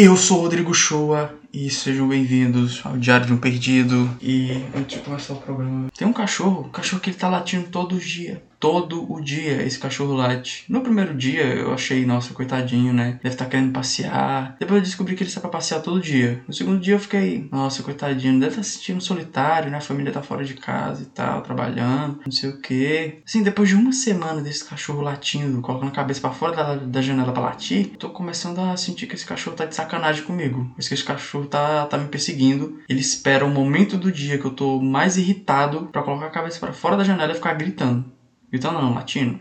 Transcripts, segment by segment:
Eu sou o Rodrigo Shoa e sejam bem-vindos ao Diário de um Perdido. E antes de começar o programa, tem um cachorro, um cachorro que ele tá latindo todo dia todo o dia esse cachorro late. No primeiro dia eu achei, nossa, coitadinho, né? Deve estar tá querendo passear. Depois eu descobri que ele sai pra passear todo dia. No segundo dia eu fiquei, nossa, coitadinho, deve estar tá se sentindo solitário, né? A família tá fora de casa e tal, trabalhando, não sei o que. Assim, depois de uma semana desse cachorro latindo, colocando a cabeça para fora da, da janela pra latir, tô começando a sentir que esse cachorro tá de sacanagem comigo. Que esse cachorro tá, tá me perseguindo. Ele espera o momento do dia que eu tô mais irritado para colocar a cabeça para fora da janela e ficar gritando. Gritando não, latino.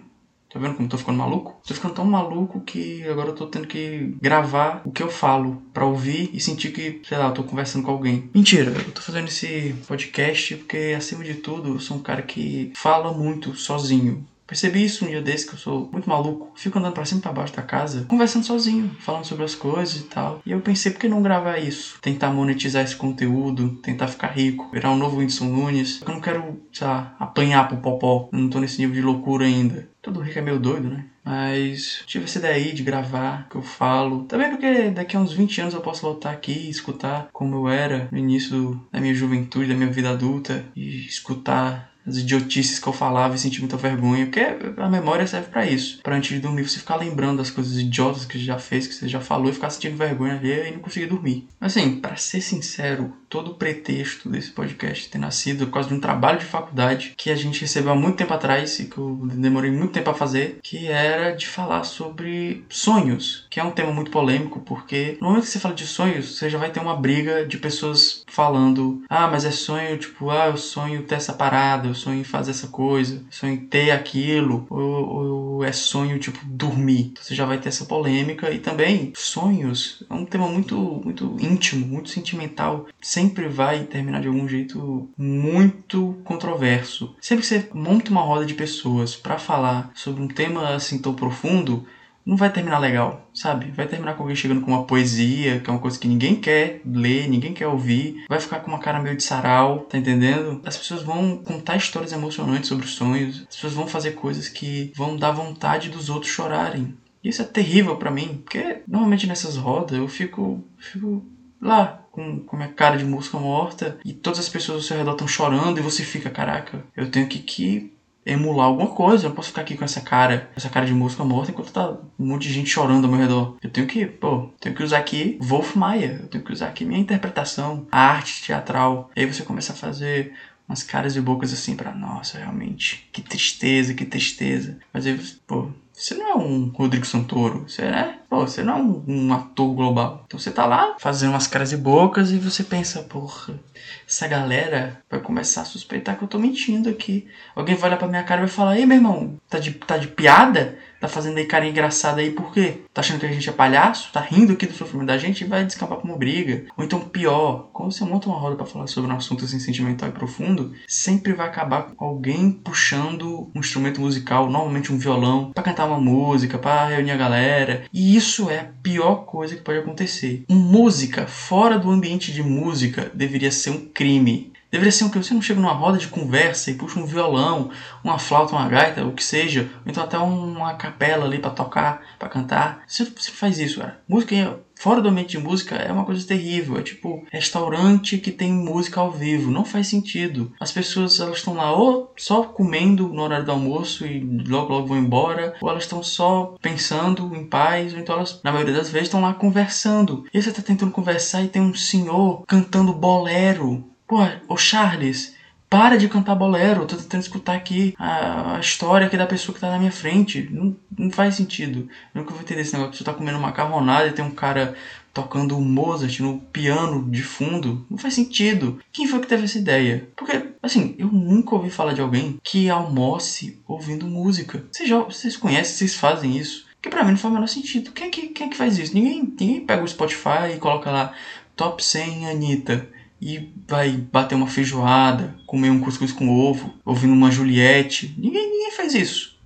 Tá vendo como tô ficando maluco? Tô ficando tão maluco que agora eu tô tendo que gravar o que eu falo para ouvir e sentir que, sei lá, eu tô conversando com alguém. Mentira, eu tô fazendo esse podcast porque, acima de tudo, eu sou um cara que fala muito sozinho. Percebi isso um dia desse, que eu sou muito maluco. Fico andando pra cima e pra baixo da casa, conversando sozinho, falando sobre as coisas e tal. E eu pensei, por que não gravar isso? Tentar monetizar esse conteúdo, tentar ficar rico, virar um novo Whindersson Nunes. Eu não quero, sei lá, apanhar pro popó. Eu não tô nesse nível de loucura ainda. Todo rico é meio doido, né? Mas tive essa ideia aí de gravar, que eu falo. Também porque daqui a uns 20 anos eu posso voltar aqui e escutar como eu era no início da minha juventude, da minha vida adulta. E escutar as idiotices que eu falava e sentir muita vergonha, porque a memória serve para isso. Para antes de dormir você ficar lembrando das coisas idiotas que você já fez, que você já falou e ficar sentindo vergonha ali e não conseguir dormir. Assim, para ser sincero, todo o pretexto desse podcast ter nascido por causa de um trabalho de faculdade que a gente recebeu há muito tempo atrás e que eu demorei muito tempo a fazer, que era de falar sobre sonhos, que é um tema muito polêmico, porque no momento que você fala de sonhos, você já vai ter uma briga de pessoas falando: "Ah, mas é sonho, tipo, ah, eu sonho ter essa parada, sonho em fazer essa coisa, sonho em ter aquilo", ou, ou é sonho tipo dormir. Então, você já vai ter essa polêmica e também sonhos é um tema muito muito íntimo, muito sentimental sempre vai terminar de algum jeito muito controverso. Sempre que você monta uma roda de pessoas para falar sobre um tema assim tão profundo, não vai terminar legal, sabe? Vai terminar com alguém chegando com uma poesia, que é uma coisa que ninguém quer ler, ninguém quer ouvir. Vai ficar com uma cara meio de sarau, tá entendendo? As pessoas vão contar histórias emocionantes sobre os sonhos. As pessoas vão fazer coisas que vão dar vontade dos outros chorarem. Isso é terrível para mim, porque normalmente nessas rodas eu fico, fico lá, com, com minha cara de música morta, e todas as pessoas ao seu redor estão chorando, e você fica, caraca, eu tenho que, que emular alguma coisa, eu não posso ficar aqui com essa cara, essa cara de música morta, enquanto tá um monte de gente chorando ao meu redor. Eu tenho que, pô, tenho que usar aqui Wolf Maia, eu tenho que usar aqui minha interpretação, a arte teatral. E aí você começa a fazer umas caras e bocas assim para nossa, realmente, que tristeza, que tristeza. Mas aí, pô, você não é um Rodrigo Santoro, você é, pô, você não é um, um, ator global. Então você tá lá fazendo umas caras e bocas e você pensa, porra, essa galera vai começar a suspeitar que eu tô mentindo aqui. Alguém vai olhar pra minha cara e vai falar, ei meu irmão, tá de, tá de piada? Tá fazendo aí cara engraçada aí por quê? Tá achando que a gente é palhaço? Tá rindo aqui do sofrimento da gente e vai descambar pra uma briga. Ou então pior, quando você monta uma roda para falar sobre um assunto assim sentimental e profundo, sempre vai acabar com alguém puxando um instrumento musical, normalmente um violão, para cantar uma música, para reunir a galera. E isso é a pior coisa que pode acontecer. Música fora do ambiente de música deveria ser um crime. Deveria ser o que? Você não chega numa roda de conversa e puxa um violão, uma flauta, uma gaita, o que seja, ou então até uma capela ali para tocar, para cantar. Você, você faz isso, cara. Música fora do ambiente de música é uma coisa terrível. É tipo restaurante que tem música ao vivo. Não faz sentido. As pessoas elas estão lá ou só comendo no horário do almoço e logo logo vão embora, ou elas estão só pensando em paz, ou então elas, na maioria das vezes, estão lá conversando. E você está tentando conversar e tem um senhor cantando bolero Pô, ô Charles, para de cantar bolero, eu tô tentando escutar aqui a, a, história aqui da pessoa que tá na minha frente. Não, não faz sentido. Eu nunca vou entender esse negócio. Você tá comendo macarronada e tem um cara tocando Mozart no piano de fundo. Não faz sentido. Quem foi que teve essa ideia? Porque, assim, eu nunca ouvi falar de alguém que almoce ouvindo música. Vocês, já, vocês conhecem, vocês fazem isso. Que pra mim não faz o menor sentido. Quem, quem, quem é que faz isso? Ninguém, ninguém pega o Spotify e coloca lá Top 100 Anitta e vai bater uma feijoada, comer um cuscuz com ovo, ouvindo uma Juliette. Ninguém, ninguém faz isso.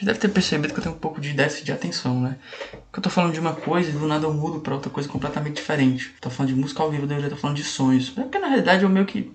Você deve ter percebido que eu tenho um pouco de déficit de atenção, né? Que eu tô falando de uma coisa e do nada eu mudo pra outra coisa completamente diferente. tô falando de música ao vivo, eu deveria estar falando de sonhos. É porque na realidade eu meio que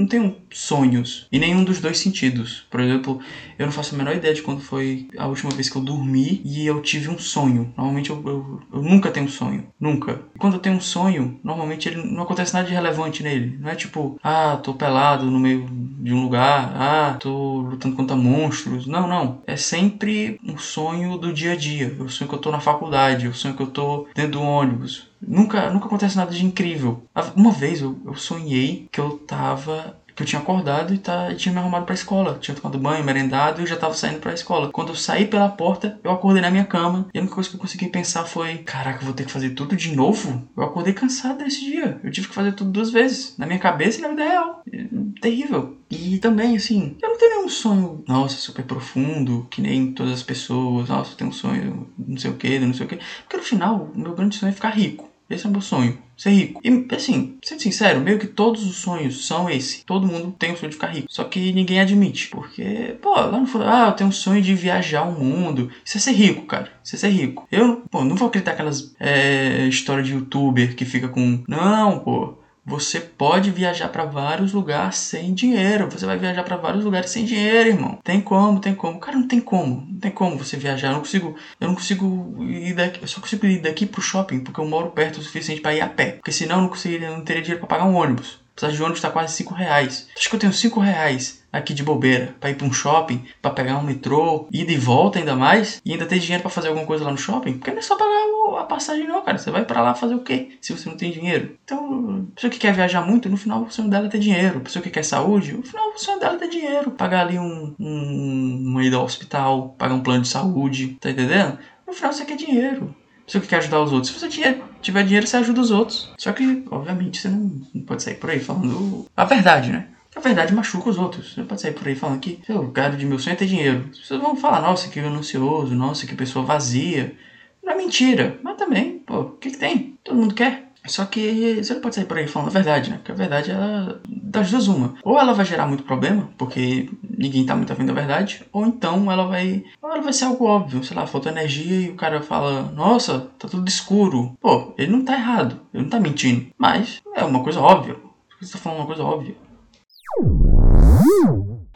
não tenho sonhos em nenhum dos dois sentidos. Por exemplo, eu não faço a menor ideia de quando foi a última vez que eu dormi e eu tive um sonho. Normalmente eu, eu, eu nunca tenho um sonho. Nunca. Quando eu tenho um sonho, normalmente ele não acontece nada de relevante nele. Não é tipo, ah, tô pelado no meio de um lugar, ah, tô lutando contra monstros. Não, não. É sempre um sonho do dia a dia. Eu sonho que eu tô na faculdade, eu sonho que eu tô dentro do ônibus. Nunca, nunca acontece nada de incrível. Uma vez eu, eu sonhei que eu tava que eu tinha acordado e, tá, e tinha me arrumado pra escola. Tinha tomado banho, merendado e eu já tava saindo pra escola. Quando eu saí pela porta, eu acordei na minha cama e a única coisa que eu consegui pensar foi: caraca, eu vou ter que fazer tudo de novo? Eu acordei cansado desse dia. Eu tive que fazer tudo duas vezes, na minha cabeça e na vida real. Terrível. E também, assim, eu não tenho nenhum sonho, nossa, super profundo, que nem todas as pessoas, nossa, eu tenho um sonho, não sei o que, não sei o que. Porque no final, o meu grande sonho é ficar rico. Esse é o meu sonho. Ser rico. E assim, sendo sincero, meio que todos os sonhos são esse. Todo mundo tem o sonho de ficar rico. Só que ninguém admite. Porque, pô, lá no fundo, ah, eu tenho um sonho de viajar o mundo. Isso é ser rico, cara. Isso é ser rico. Eu, pô, não vou acreditar aquelas é, histórias de youtuber que fica com. Não, pô. Você pode viajar para vários lugares sem dinheiro. Você vai viajar para vários lugares sem dinheiro, irmão. Tem como, tem como. Cara, não tem como. Não tem como você viajar. Eu não consigo, eu não consigo ir daqui, eu só consigo ir daqui pro shopping porque eu moro perto o suficiente para ir a pé. Porque senão eu não conseguiria, não teria dinheiro para pagar um ônibus. Apesar de ônibus tá quase 5 reais. Acho que eu tenho 5 reais aqui de bobeira para ir para um shopping, para pegar um metrô, ida e volta ainda mais, e ainda ter dinheiro para fazer alguma coisa lá no shopping, porque não é só pagar a passagem não, cara. Você vai para lá fazer o quê se você não tem dinheiro? Então, a pessoa que quer viajar muito, no final o sonho dela é ter dinheiro. A pessoa que quer saúde, no final o sonho dela é ter dinheiro. Pagar ali um, um uma ida ao hospital, pagar um plano de saúde, tá entendendo? No final você quer dinheiro. Você quer ajudar os outros. Se você tiver dinheiro, você ajuda os outros. Só que, obviamente, você não, pode sair por aí falando a verdade, né? a verdade machuca os outros. Você pode sair por aí falando que eu quero de meu sonho é dinheiro. As pessoas vão falar, nossa, que ganancioso, nossa, que pessoa vazia. Não é mentira. Mas também, pô, o que, que tem? Todo mundo quer. Só que você não pode sair por aí falando a verdade, né? Porque a verdade, ela, das duas, uma. Ou ela vai gerar muito problema, porque ninguém tá muito afim da verdade, ou então ela vai. Ela vai ser algo óbvio, sei lá, falta energia e o cara fala, nossa, tá tudo escuro. Pô, ele não tá errado, ele não tá mentindo. Mas é uma coisa óbvia. Você tá falando uma coisa óbvia.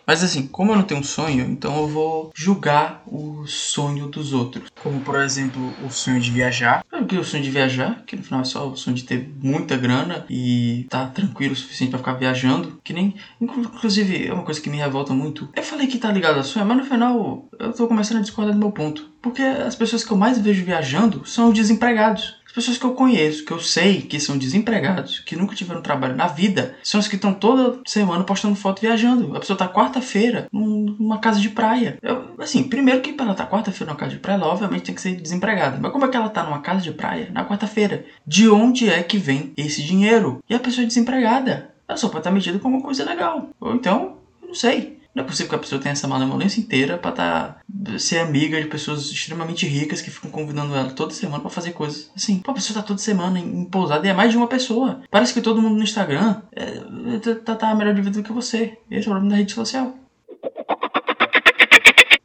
Mas assim, como eu não tenho um sonho, então eu vou julgar o sonho dos outros. Como, por exemplo, o sonho de viajar. Sabe o que é o sonho de viajar? Que no final é só o sonho de ter muita grana e tá tranquilo o suficiente para ficar viajando. Que nem. Inclusive, é uma coisa que me revolta muito. Eu falei que tá ligado a sonho, mas no final eu tô começando a discordar do meu ponto. Porque as pessoas que eu mais vejo viajando são os desempregados pessoas que eu conheço, que eu sei que são desempregados, que nunca tiveram trabalho na vida, são as que estão toda semana postando foto viajando. A pessoa tá quarta-feira numa casa de praia. Eu, assim, primeiro que para ela tá quarta-feira numa casa de praia, ela obviamente tem que ser desempregada. Mas como é que ela tá numa casa de praia na quarta-feira? De onde é que vem esse dinheiro? E a pessoa é desempregada. Ela só pode estar metida com alguma coisa legal. Ou então, não sei. Não é possível que a pessoa tenha essa malemolência inteira pra tá, ser amiga de pessoas extremamente ricas que ficam convidando ela toda semana para fazer coisas. Assim, pô, a pessoa tá toda semana em, em pousada e é mais de uma pessoa. Parece que todo mundo no Instagram é, tá, tá melhor de vida do que você. Esse é o problema da rede social.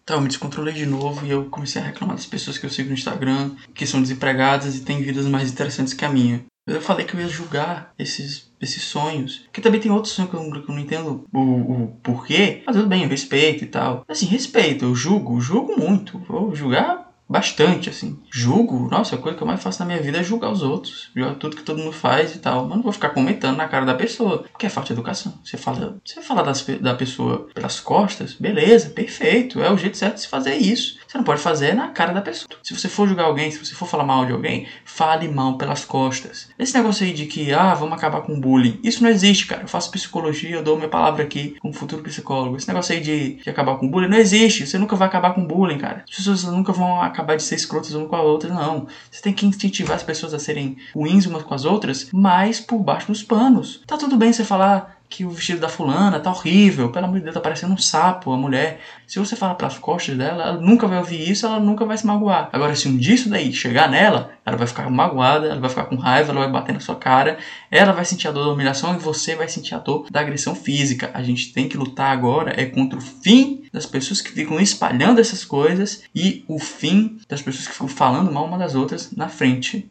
Então, eu me descontrolei de novo e eu comecei a reclamar das pessoas que eu sigo no Instagram, que são desempregadas e têm vidas mais interessantes que a minha. Eu falei que eu ia julgar esses, esses sonhos. Que também tem outros sonhos que eu, que eu não entendo o, o, porquê. Mas tudo bem, eu respeito e tal. Assim, respeito, eu julgo, julgo muito. Vou julgar bastante, assim. Julgo, nossa, a coisa que eu mais faço na minha vida é julgar os outros. Julgar tudo que todo mundo faz e tal. Mas não vou ficar comentando na cara da pessoa, porque é falta de educação. Você fala, você fala das, da pessoa pelas costas, beleza, perfeito. É o jeito certo de se fazer isso. Você não pode fazer na cara da pessoa. Se você for julgar alguém, se você for falar mal de alguém, fale mal pelas costas. Esse negócio aí de que, ah, vamos acabar com o bullying. Isso não existe, cara. Eu faço psicologia, eu dou minha palavra aqui como futuro psicólogo. Esse negócio aí de, de acabar com o bullying não existe. Você nunca vai acabar com o bullying, cara. As pessoas nunca vão acabar acabar de ser escrotas uma com a outra, não. Você tem que incentivar as pessoas a serem ruins umas com as outras, mas por baixo dos panos. Tá tudo bem você falar que o vestido da fulana tá horrível, pelo amor de Deus, tá parecendo um sapo, a mulher. Se você falar pelas costas dela, ela nunca vai ouvir isso, ela nunca vai se magoar. Agora, se um dia isso daí chegar nela, ela vai ficar magoada, ela vai ficar com raiva, ela vai bater na sua cara, ela vai sentir a dor da humilhação e você vai sentir a dor da agressão física. A gente tem que lutar agora é contra o fim das pessoas que ficam espalhando essas coisas e o fim das pessoas que ficam falando mal uma das outras na frente.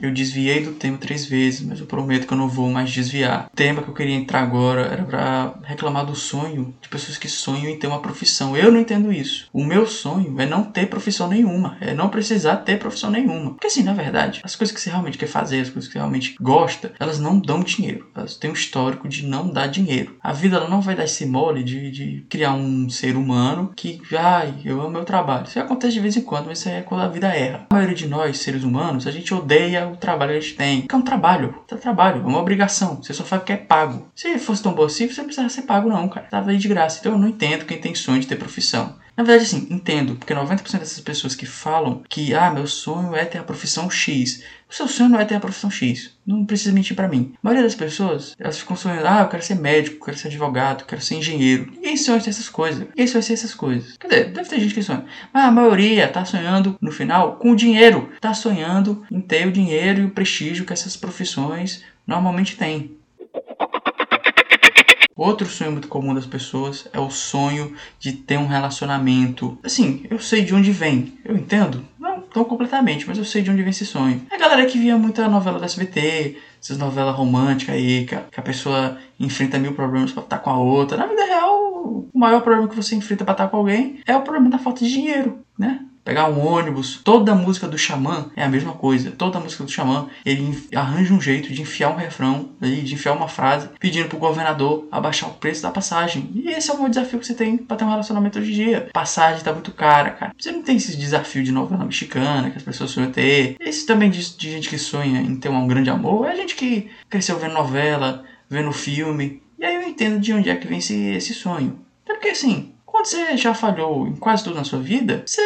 Eu desviei do tema três vezes, mas eu prometo que eu não vou mais desviar. O tema que eu queria entrar agora era pra reclamar do sonho de pessoas que sonham em ter uma profissão. Eu não entendo isso. O meu sonho é não ter profissão nenhuma, é não precisar ter profissão nenhuma. Porque assim, na verdade, as coisas que você realmente quer fazer, as coisas que você realmente gosta, elas não dão dinheiro. Elas têm um histórico de não dar dinheiro. A vida ela não vai dar esse mole de, de criar um ser humano que, ai, eu amo meu trabalho. Isso acontece de vez em quando, mas isso é quando a vida erra. A maioria de nós, seres humanos, a gente odeia o trabalho que gente tem. Porque é um trabalho. É um trabalho, é uma obrigação. Você só faz porque é pago. Se fosse tão bom assim, você não precisava ser pago, não, cara. Tava aí de graça. Então eu não entendo quem tem sonho de ter profissão. Na verdade, assim, entendo, porque 90% dessas pessoas que falam que, ah, meu sonho é ter a profissão X. O seu sonho não é ter a profissão X. Não precisa mentir para mim. A maioria das pessoas, elas ficam sonhando, ah, eu quero ser médico, quero ser advogado, quero ser engenheiro. Ninguém sonha ter essas coisas. Ninguém sonha ter essas coisas. Quer dizer, deve ter gente que sonha. Mas a maioria tá sonhando, no final, com o dinheiro. Tá sonhando em ter o dinheiro e o prestígio que essas profissões normalmente têm. Outro sonho muito comum das pessoas é o sonho de ter um relacionamento. Assim, eu sei de onde vem, eu entendo, não tão completamente, mas eu sei de onde vem esse sonho. É a galera que via muita novela da SBT, essas novelas românticas aí, que a, que a pessoa enfrenta mil problemas pra estar com a outra. Na vida real, o maior problema que você enfrenta pra estar com alguém é o problema da falta de dinheiro, né? Pegar um ônibus, toda a música do Xamã é a mesma coisa. Toda a música do Xamã, ele arranja um jeito de enfiar um refrão, de enfiar uma frase, pedindo pro governador abaixar o preço da passagem. E esse é o desafio que você tem para ter um relacionamento hoje em dia. Passagem tá muito cara, cara. Você não tem esse desafio de novela mexicana que as pessoas sonham ter. Esse também de, de gente que sonha em ter um grande amor. É gente que cresceu vendo novela, vendo filme. E aí eu entendo de onde é que vem esse, esse sonho. É porque assim, quando você já falhou em quase tudo na sua vida, você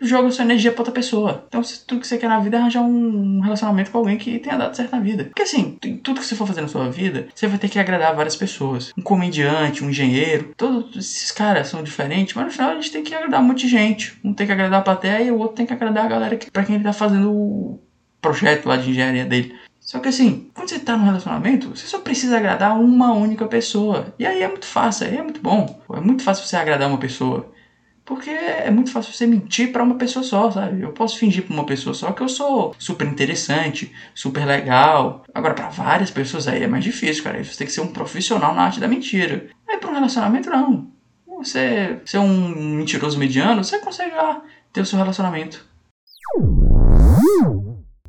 joga sua energia pra outra pessoa. Então, se tudo que você quer na vida é arranjar um relacionamento com alguém que tenha dado certo na vida. Porque assim, tudo que você for fazer na sua vida, você vai ter que agradar várias pessoas. Um comediante, um engenheiro, todos esses caras são diferentes, mas no final a gente tem que agradar um monte de gente. Um tem que agradar a plateia e o outro tem que agradar a galera que, pra quem ele tá fazendo o projeto lá de engenharia dele. Só que assim, quando você tá num relacionamento, você só precisa agradar uma única pessoa. E aí é muito fácil, aí é muito bom. É muito fácil você agradar uma pessoa. Porque é muito fácil você mentir para uma pessoa só, sabe? Eu posso fingir para uma pessoa só que eu sou super interessante, super legal. Agora, para várias pessoas aí é mais difícil, cara. Você tem que ser um profissional na arte da mentira. Aí, para um relacionamento, não. Você ser um mentiroso mediano, você consegue lá ter o seu relacionamento.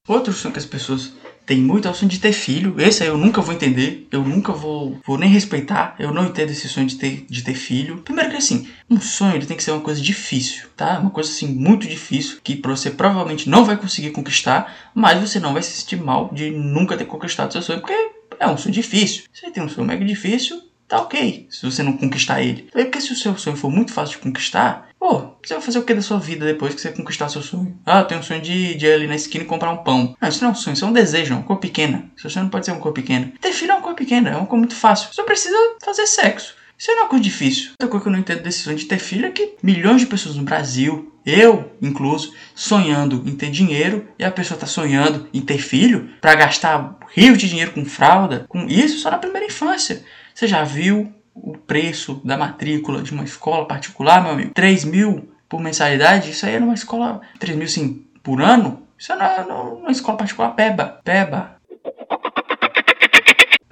Outro sonho que as pessoas tem muito é o sonho de ter filho. Esse eu nunca vou entender. Eu nunca vou, vou nem respeitar. Eu não entendo esse sonho de ter, de ter filho. Primeiro que assim, um sonho ele tem que ser uma coisa difícil, tá? Uma coisa assim muito difícil que você provavelmente não vai conseguir conquistar, mas você não vai se sentir mal de nunca ter conquistado seu sonho, porque é um sonho difícil. Você tem um sonho mega difícil, tá ok se você não conquistar ele. É porque se o seu sonho for muito fácil de conquistar, pô, você vai fazer o que da sua vida depois que você conquistar seu sonho? Ah, eu tenho um sonho de, de ir ali na esquina e comprar um pão. Não, isso não é um sonho, isso é um desejo, é uma cor pequena. Seu sonho não pode ser uma cor pequena. Ter filho é uma cor pequena, é uma cor muito fácil. Só precisa fazer sexo. Isso não é uma coisa difícil. Outra coisa que eu não entendo sonho de ter filho é que milhões de pessoas no Brasil, eu incluso, sonhando em ter dinheiro e a pessoa tá sonhando em ter filho para gastar rios de dinheiro com fralda, com isso só na primeira infância. Você já viu o preço da matrícula de uma escola particular, meu amigo? 3 mil por mensalidade? Isso aí é numa escola. 3 mil sim por ano? Isso é numa escola particular peba. Peba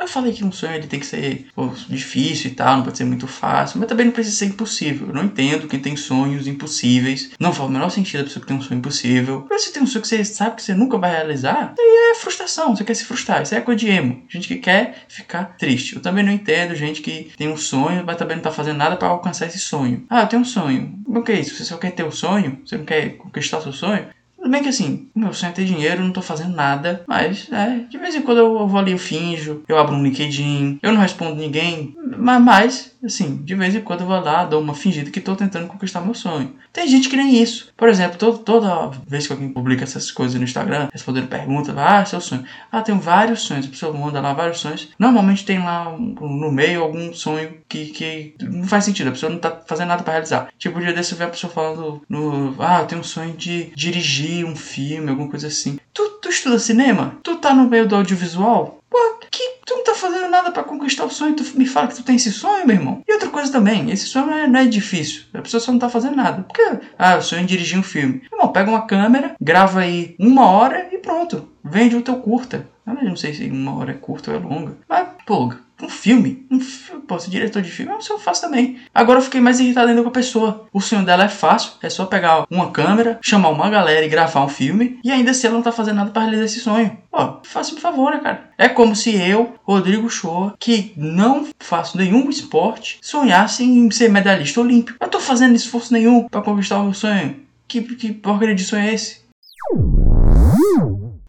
falei que um sonho ele tem que ser pô, difícil e tal, não pode ser muito fácil, mas também não precisa ser impossível. Eu não entendo quem tem sonhos impossíveis. Não faz o menor sentido a pessoa que tem um sonho impossível. Mas se tem um sonho que você sabe que você nunca vai realizar, aí é frustração, você quer se frustrar. Isso é coisa de emo. Gente que quer ficar triste. Eu também não entendo gente que tem um sonho, mas também não tá fazendo nada para alcançar esse sonho. Ah, eu tenho um sonho. O que é isso? Você só quer ter o um sonho? Você não quer conquistar seu sonho? Tudo bem que assim, meu sonho é ter dinheiro, eu não tô fazendo nada. Mas, é, de vez em quando eu vou ali, eu finjo, eu abro um LinkedIn, eu não respondo ninguém. Mas, mas, assim, de vez em quando eu vou lá, dou uma fingida que tô tentando conquistar meu sonho. Tem gente que nem isso. Por exemplo, todo, toda vez que alguém publica essas coisas no Instagram, respondendo perguntas, ah, seu sonho. Ah, tenho vários sonhos. A pessoa manda lá vários sonhos. Normalmente tem lá no meio algum sonho que, que não faz sentido. A pessoa não tá fazendo nada para realizar. Tipo, o dia desse eu vi a pessoa falando no. Ah, eu tenho um sonho de dirigir um filme, alguma coisa assim. Tu, tu estuda cinema? Tu tá no meio do audiovisual? Pô, que tu não tá fazendo nada para conquistar o sonho, tu me fala que tu tem esse sonho, meu irmão. E outra coisa também, esse sonho não é, não é difícil. A pessoa só não tá fazendo nada. Porque, ah, o sonho é dirigir um filme. Irmão, pega uma câmera, grava aí uma hora e pronto Vende o teu curta. Eu não sei se uma hora é curta ou é longa. Mas, pô, um filme, um filme, pô, ser diretor de filme é um fácil também. Agora eu fiquei mais irritado ainda com a pessoa. O sonho dela é fácil, é só pegar uma câmera, chamar uma galera e gravar um filme, e ainda se assim ela não tá fazendo nada para realizar esse sonho. Pô, faça por favor, né, cara? É como se eu, Rodrigo Shoa, que não faço nenhum esporte, sonhasse em ser medalhista olímpico. Eu tô fazendo esforço nenhum para conquistar o meu sonho. Que, que porcaria de sonho é esse?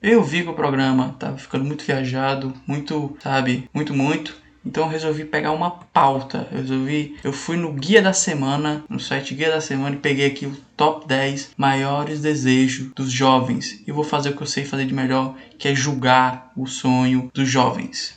Eu vi que o programa tava ficando muito viajado, muito, sabe, muito, muito. Então eu resolvi pegar uma pauta. Eu resolvi, eu fui no guia da semana, no site guia da semana e peguei aqui o top 10 maiores desejos dos jovens. E vou fazer o que eu sei fazer de melhor, que é julgar o sonho dos jovens.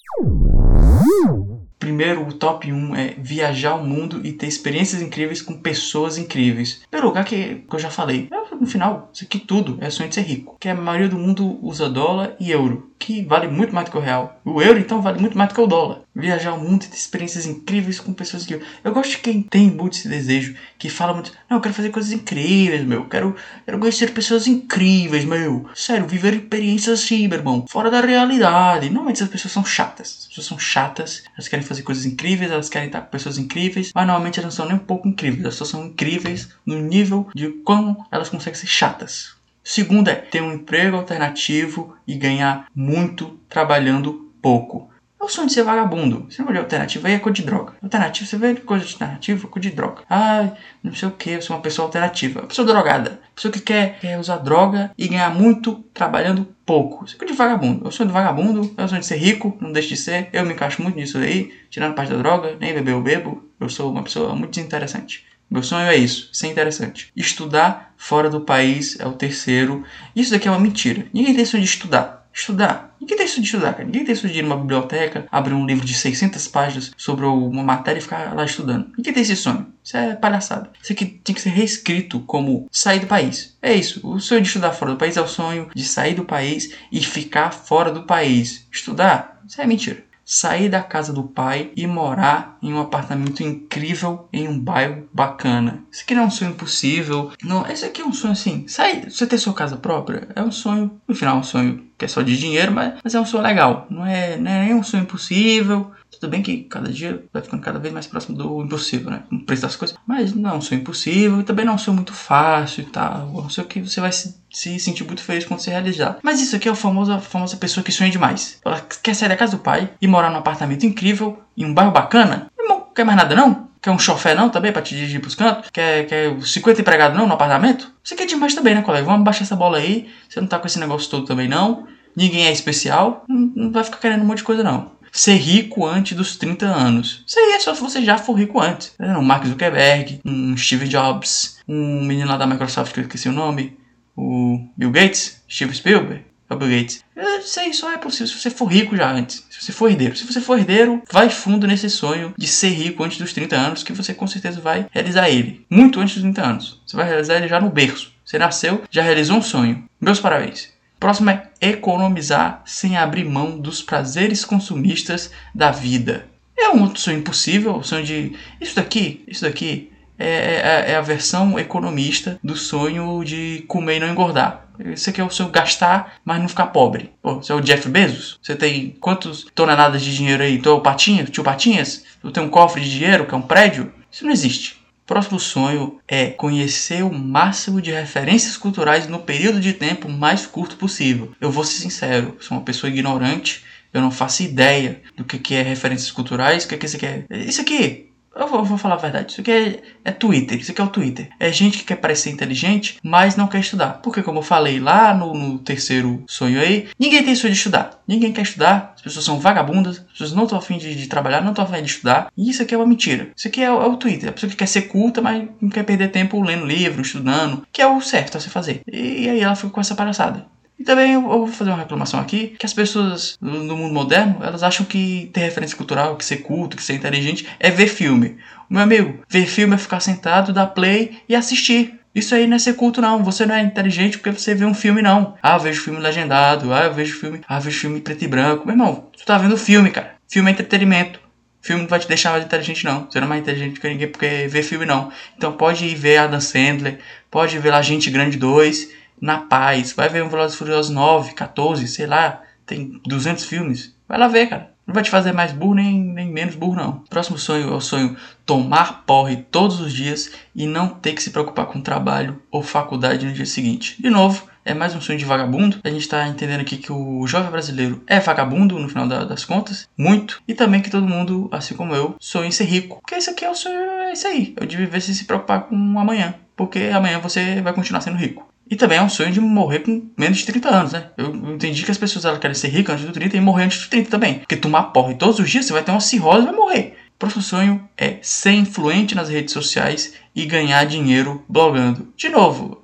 Primeiro, o top 1 é viajar o mundo e ter experiências incríveis com pessoas incríveis. Pelo lugar que, que eu já falei, no final, isso aqui tudo é sonho de ser rico. Que a maioria do mundo usa dólar e euro que vale muito mais do que o real. O euro, então, vale muito mais do que o dólar. Viajar o mundo e ter experiências incríveis com pessoas que. Eu gosto de quem tem muito esse desejo, que fala muito. Não, eu quero fazer coisas incríveis, meu. Eu quero, quero conhecer pessoas incríveis, meu. Sério, viver experiências assim, meu irmão. Fora da realidade. Normalmente essas pessoas são chatas. As pessoas são chatas, elas querem fazer coisas incríveis, elas querem estar com pessoas incríveis, mas normalmente elas não são nem um pouco incríveis. Elas só são incríveis no nível de como elas conseguem ser chatas. Segundo é ter um emprego alternativo e ganhar muito trabalhando pouco. É o sonho de ser vagabundo. Você não de alternativa aí é coisa de droga. Alternativa, você vê coisa de alternativa, coisa de droga. Ah, não sei o que, eu sou uma pessoa alternativa. Uma pessoa drogada. Pessoa que quer, quer usar droga e ganhar muito trabalhando pouco. Isso é coisa de vagabundo. É o sonho do vagabundo, é o sonho de ser rico, não deixe de ser. Eu me encaixo muito nisso aí, tirando parte da droga, nem beber eu bebo. Eu sou uma pessoa muito desinteressante. Meu sonho é isso, ser interessante. Estudar fora do país é o terceiro. Isso daqui é uma mentira. Ninguém tem sonho de estudar. Estudar. Ninguém tem sonho de estudar, cara. Ninguém tem sonho de ir numa biblioteca, abrir um livro de 600 páginas sobre uma matéria e ficar lá estudando. Ninguém tem esse sonho. Isso é palhaçada. Isso aqui tem que ser reescrito como sair do país. É isso. O sonho de estudar fora do país é o sonho de sair do país e ficar fora do país. Estudar? Isso é mentira sair da casa do pai e morar em um apartamento incrível em um bairro bacana. Isso aqui não é um sonho impossível. Não, esse aqui é um sonho assim. Sair, você ter sua casa própria é um sonho, no final é um sonho que é só de dinheiro, mas, mas é um sonho legal. Não é, não é nem um sonho impossível. Tudo bem que cada dia vai ficando cada vez mais próximo do impossível, né? O preço das coisas. Mas não sonho impossível e também não sonho muito fácil e tal. É um sonho que você vai se, se sentir muito feliz quando você realizar. Mas isso aqui é a famosa, famosa pessoa que sonha demais. Ela quer sair da casa do pai e morar num apartamento incrível, em um bairro bacana. Irmão, quer mais nada não? Quer um chofé não também pra te dirigir pros cantos? Quer, quer 50 empregados não no apartamento? Você quer demais também, né, colega? Vamos baixar essa bola aí. Você não tá com esse negócio todo também não. Ninguém é especial. Não, não vai ficar querendo um monte de coisa não ser rico antes dos 30 anos. Aí é só se você já for rico antes. Um Mark Zuckerberg, um Steve Jobs, um menino lá da Microsoft que eu esqueci o nome, o Bill Gates, Steve Spielberg. É Bill Gates. Isso aí só é possível se você for rico já antes. Se você for herdeiro. Se você for herdeiro, vai fundo nesse sonho de ser rico antes dos 30 anos, que você com certeza vai realizar ele. Muito antes dos 30 anos. Você vai realizar ele já no berço. Você nasceu, já realizou um sonho. Meus parabéns. Próximo é economizar sem abrir mão dos prazeres consumistas da vida. É um sonho impossível, o sonho de. Isso daqui, isso daqui é, é, é, a versão economista do sonho de comer e não engordar. Aqui é o sonho gastar, mas não ficar pobre. Pô, você é o Jeff Bezos? Você tem quantos toneladas de dinheiro aí? Tu é o Patinhas? Tio Patinhas? Tu tem um cofre de dinheiro que é um prédio? Isso não existe. Próximo sonho é conhecer o máximo de referências culturais no período de tempo mais curto possível. Eu vou ser sincero, sou uma pessoa ignorante, eu não faço ideia do que, que é referências culturais, o que, que isso aqui é. Isso aqui eu vou, vou, falar a verdade. Isso aqui é, é, Twitter. Isso aqui é o Twitter. É gente que quer parecer inteligente, mas não quer estudar. Porque, como eu falei lá no, no terceiro sonho aí, ninguém tem sonho de estudar. Ninguém quer estudar. As pessoas são vagabundas. As pessoas não estão afim de, de, trabalhar, não estão afim de estudar. E isso aqui é uma mentira. Isso aqui é, é, o Twitter. A pessoa que quer ser culta, mas não quer perder tempo lendo livro, estudando. Que é o certo a se fazer. E, e aí ela fica com essa palhaçada. E também eu vou fazer uma reclamação aqui, que as pessoas no mundo moderno, elas acham que ter referência cultural, que ser culto, que ser inteligente é ver filme. Meu amigo, ver filme é ficar sentado, dar play e assistir. Isso aí não é ser culto, não. Você não é inteligente porque você vê um filme, não. Ah, eu vejo filme legendado. Ah, eu vejo filme. Ah, eu vejo filme preto e branco. Meu irmão, tu tá vendo filme, cara. Filme é entretenimento. Filme não vai te deixar mais inteligente, não. Você não é mais inteligente que ninguém porque vê filme, não. Então pode ir ver Adam Sandler, pode ver lá Gente Grande 2 na paz. Vai ver um Velozes e Furiosos 9, 14, sei lá, tem 200 filmes. Vai lá ver, cara. Não vai te fazer mais burro nem, nem menos burro, não. Próximo sonho é o sonho tomar porre todos os dias e não ter que se preocupar com trabalho ou faculdade no dia seguinte. De novo, é mais um sonho de vagabundo. A gente está entendendo aqui que o jovem brasileiro é vagabundo no final da, das contas, muito. E também que todo mundo, assim como eu, sonha em ser rico. Porque isso aqui é o sonho, é isso aí. É de viver sem se preocupar com amanhã. Porque amanhã você vai continuar sendo rico. E também é um sonho de morrer com menos de 30 anos, né? Eu entendi que as pessoas elas querem ser ricas antes dos 30 e morrer antes dos 30 também. Porque tomar porre todos os dias, você vai ter uma cirrose e vai morrer. O próximo sonho é ser influente nas redes sociais e ganhar dinheiro blogando. De novo,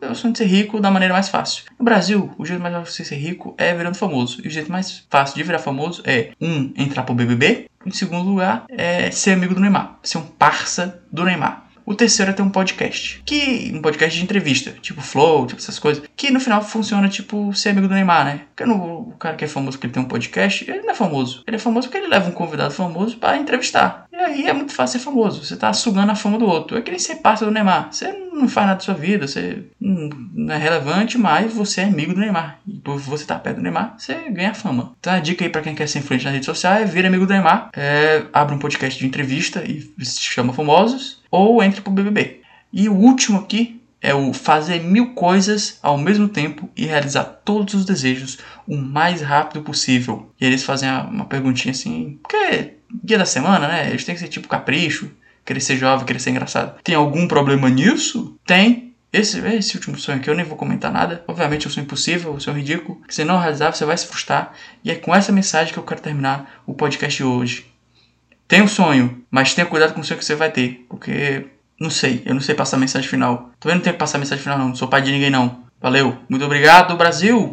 é, o sonho de ser rico da maneira mais fácil. No Brasil, o jeito mais fácil de ser rico é virando famoso. E o jeito mais fácil de virar famoso é, um, entrar pro BBB. Em segundo lugar, é ser amigo do Neymar. Ser um parça do Neymar. O terceiro é ter um podcast. Que. Um podcast de entrevista. Tipo Flow, tipo essas coisas. Que no final funciona tipo ser amigo do Neymar, né? Porque no, o cara que é famoso porque ele tem um podcast, ele não é famoso. Ele é famoso porque ele leva um convidado famoso para entrevistar. Aí é muito fácil ser famoso. Você tá sugando a fama do outro. É que nem ser parça do Neymar. Você não faz nada da sua vida, você não é relevante, mas você é amigo do Neymar. E por você tá perto do Neymar, você ganha fama. Então a dica aí para quem quer ser influente na rede social é vir amigo do Neymar. É, abre um podcast de entrevista e se chama Famosos ou entre pro BBB. E o último aqui é o fazer mil coisas ao mesmo tempo e realizar todos os desejos o mais rápido possível. E eles fazem uma perguntinha assim, porque dia da semana, né? Eles têm que ser tipo capricho, querer ser jovem, querer ser engraçado. Tem algum problema nisso? Tem. Esse, esse último sonho aqui eu nem vou comentar nada. Obviamente é um sonho impossível, um sonho ridículo. Se não realizar, você vai se frustrar. E é com essa mensagem que eu quero terminar o podcast de hoje. Tem um sonho, mas tenha cuidado com o sonho que você vai ter. Porque, não sei, eu não sei passar mensagem final. Também não tenho que passar mensagem final, não. Não sou pai de ninguém, não. Valeu. Muito obrigado, Brasil!